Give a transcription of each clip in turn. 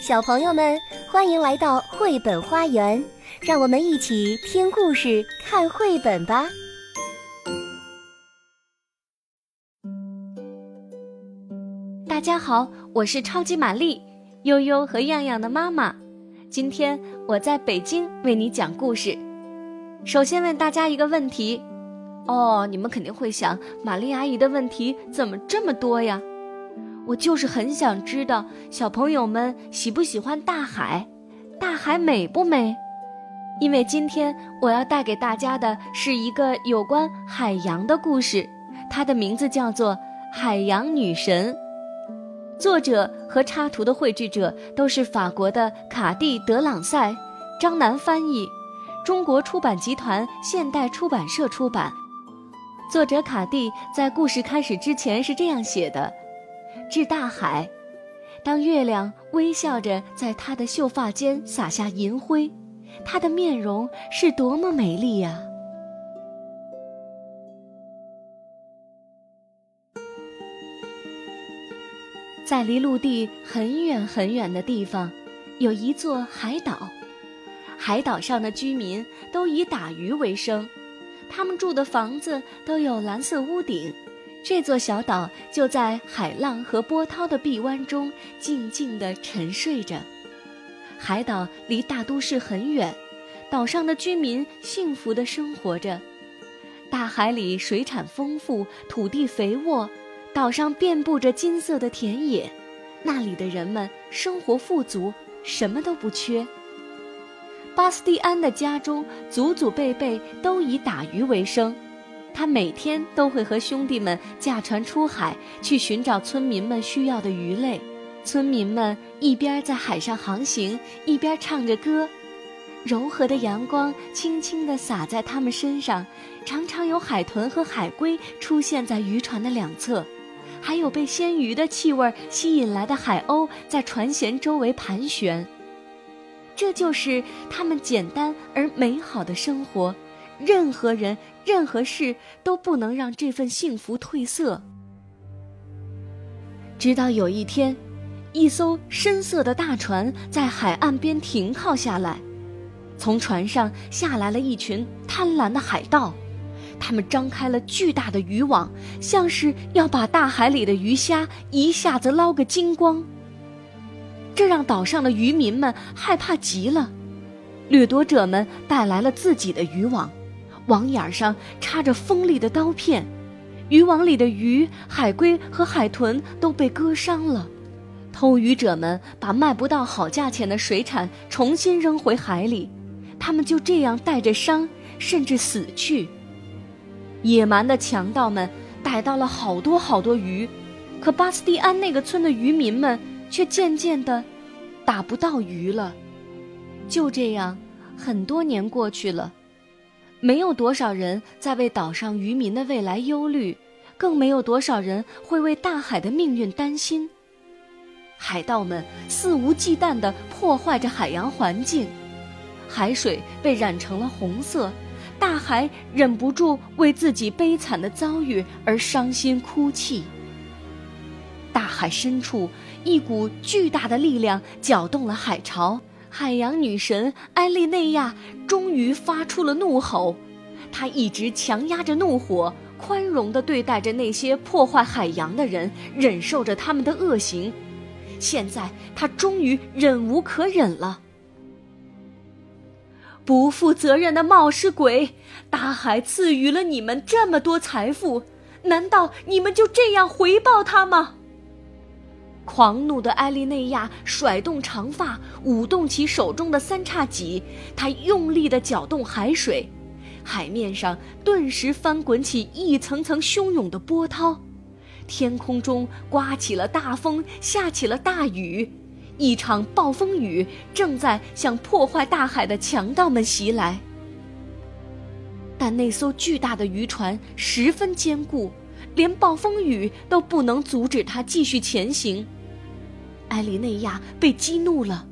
小朋友们，欢迎来到绘本花园，让我们一起听故事、看绘本吧。大家好，我是超级玛丽，悠悠和样样的妈妈。今天我在北京为你讲故事。首先问大家一个问题，哦，你们肯定会想，玛丽阿姨的问题怎么这么多呀？我就是很想知道小朋友们喜不喜欢大海，大海美不美？因为今天我要带给大家的是一个有关海洋的故事，它的名字叫做《海洋女神》。作者和插图的绘制者都是法国的卡蒂·德朗塞，张楠翻译，中国出版集团现代出版社出版。作者卡蒂在故事开始之前是这样写的。至大海，当月亮微笑着在她的秀发间洒下银灰，她的面容是多么美丽呀！在离陆地很远很远的地方，有一座海岛，海岛上的居民都以打鱼为生，他们住的房子都有蓝色屋顶。这座小岛就在海浪和波涛的臂弯中静静地沉睡着。海岛离大都市很远，岛上的居民幸福地生活着。大海里水产丰富，土地肥沃，岛上遍布着金色的田野，那里的人们生活富足，什么都不缺。巴斯蒂安的家中祖祖辈辈都以打鱼为生。他每天都会和兄弟们驾船出海，去寻找村民们需要的鱼类。村民们一边在海上航行，一边唱着歌。柔和的阳光轻轻地洒在他们身上，常常有海豚和海龟出现在渔船的两侧，还有被鲜鱼的气味吸引来的海鸥在船舷周围盘旋。这就是他们简单而美好的生活。任何人、任何事都不能让这份幸福褪色。直到有一天，一艘深色的大船在海岸边停靠下来，从船上下来了一群贪婪的海盗，他们张开了巨大的渔网，像是要把大海里的鱼虾一下子捞个精光。这让岛上的渔民们害怕极了，掠夺者们带来了自己的渔网。网眼上插着锋利的刀片，渔网里的鱼、海龟和海豚都被割伤了。偷鱼者们把卖不到好价钱的水产重新扔回海里，他们就这样带着伤，甚至死去。野蛮的强盗们逮到了好多好多鱼，可巴斯蒂安那个村的渔民们却渐渐的打不到鱼了。就这样，很多年过去了。没有多少人在为岛上渔民的未来忧虑，更没有多少人会为大海的命运担心。海盗们肆无忌惮地破坏着海洋环境，海水被染成了红色，大海忍不住为自己悲惨的遭遇而伤心哭泣。大海深处，一股巨大的力量搅动了海潮。海洋女神埃莉内亚终于发出了怒吼，她一直强压着怒火，宽容地对待着那些破坏海洋的人，忍受着他们的恶行。现在，她终于忍无可忍了。不负责任的冒失鬼！大海赐予了你们这么多财富，难道你们就这样回报他吗？狂怒的艾丽内亚甩动长发，舞动起手中的三叉戟，她用力地搅动海水，海面上顿时翻滚起一层层汹涌的波涛，天空中刮起了大风，下起了大雨，一场暴风雨正在向破坏大海的强盗们袭来。但那艘巨大的渔船十分坚固，连暴风雨都不能阻止它继续前行。埃莉内亚被激怒了，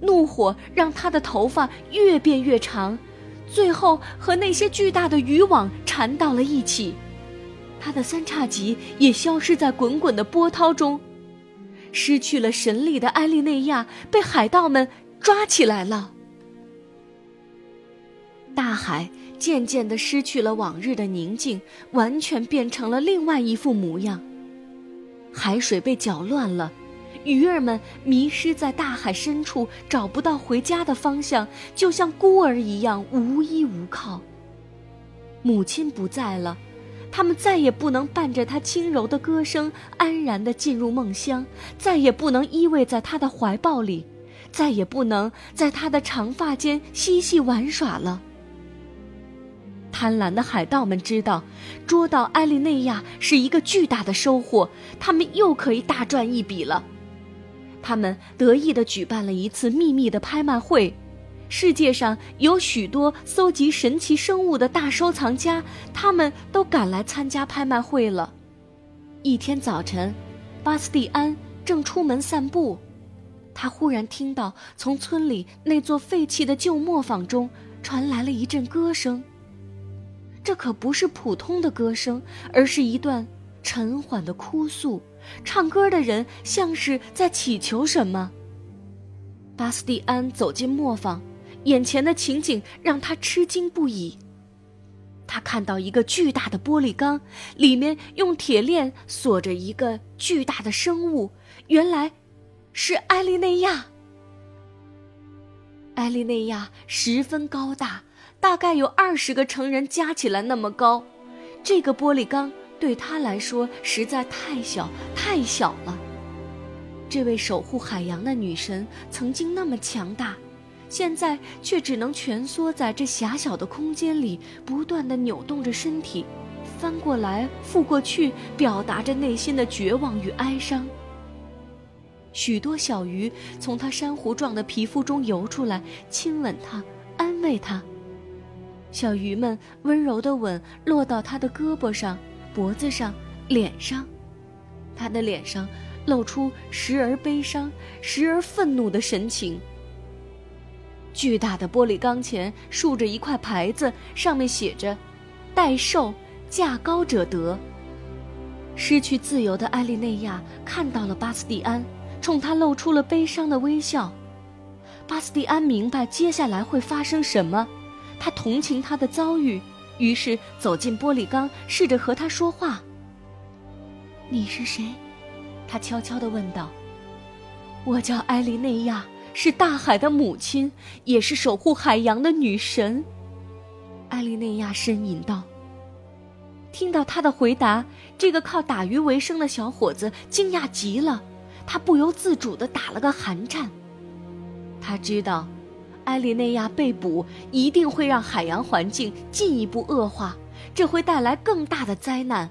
怒火让她的头发越变越长，最后和那些巨大的渔网缠到了一起，她的三叉戟也消失在滚滚的波涛中。失去了神力的埃莉内亚被海盗们抓起来了。大海渐渐的失去了往日的宁静，完全变成了另外一副模样。海水被搅乱了，鱼儿们迷失在大海深处，找不到回家的方向，就像孤儿一样无依无靠。母亲不在了，他们再也不能伴着她轻柔的歌声安然地进入梦乡，再也不能依偎在她的怀抱里，再也不能在她的长发间嬉戏玩耍了。贪婪的海盗们知道，捉到埃莉内亚是一个巨大的收获，他们又可以大赚一笔了。他们得意地举办了一次秘密的拍卖会，世界上有许多搜集神奇生物的大收藏家，他们都赶来参加拍卖会了。一天早晨，巴斯蒂安正出门散步，他忽然听到从村里那座废弃的旧磨坊中传来了一阵歌声。这可不是普通的歌声，而是一段沉缓的哭诉。唱歌的人像是在祈求什么。巴斯蒂安走进磨坊，眼前的情景让他吃惊不已。他看到一个巨大的玻璃缸，里面用铁链锁着一个巨大的生物，原来是埃莉内亚。埃莉内亚十分高大。大概有二十个成人加起来那么高，这个玻璃缸对他来说实在太小太小了。这位守护海洋的女神曾经那么强大，现在却只能蜷缩在这狭小的空间里，不断的扭动着身体，翻过来覆过去，表达着内心的绝望与哀伤。许多小鱼从她珊瑚状的皮肤中游出来，亲吻她，安慰她。小鱼们温柔的吻落到他的胳膊上、脖子上、脸上，他的脸上露出时而悲伤、时而愤怒的神情。巨大的玻璃缸前竖着一块牌子，上面写着：“代售，价高者得。”失去自由的艾莉内亚看到了巴斯蒂安，冲他露出了悲伤的微笑。巴斯蒂安明白接下来会发生什么。他同情他的遭遇，于是走进玻璃缸，试着和他说话。“你是谁？”他悄悄地问道。“我叫埃莉内亚，是大海的母亲，也是守护海洋的女神。”埃莉内亚呻吟道。听到他的回答，这个靠打鱼为生的小伙子惊讶极了，他不由自主地打了个寒颤。他知道。埃莉内亚被捕一定会让海洋环境进一步恶化，这会带来更大的灾难。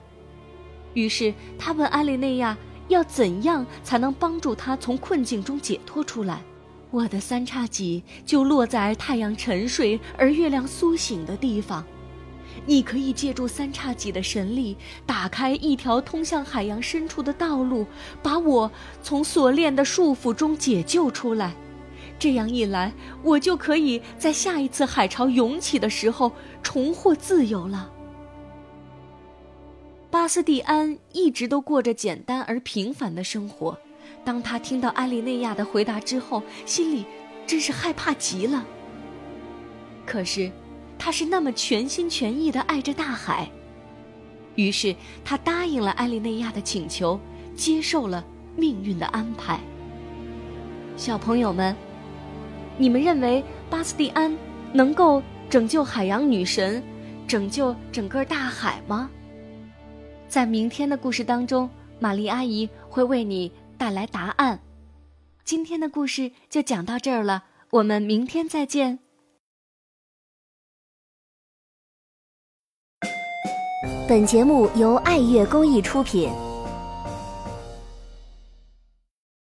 于是他问埃莉内亚要怎样才能帮助他从困境中解脱出来。我的三叉戟就落在太阳沉睡而月亮苏醒的地方，你可以借助三叉戟的神力打开一条通向海洋深处的道路，把我从锁链的束缚中解救出来。这样一来，我就可以在下一次海潮涌起的时候重获自由了。巴斯蒂安一直都过着简单而平凡的生活。当他听到埃莉内亚的回答之后，心里真是害怕极了。可是，他是那么全心全意的爱着大海，于是他答应了埃莉内亚的请求，接受了命运的安排。小朋友们。你们认为巴斯蒂安能够拯救海洋女神，拯救整个大海吗？在明天的故事当中，玛丽阿姨会为你带来答案。今天的故事就讲到这儿了，我们明天再见。本节目由爱乐公益出品。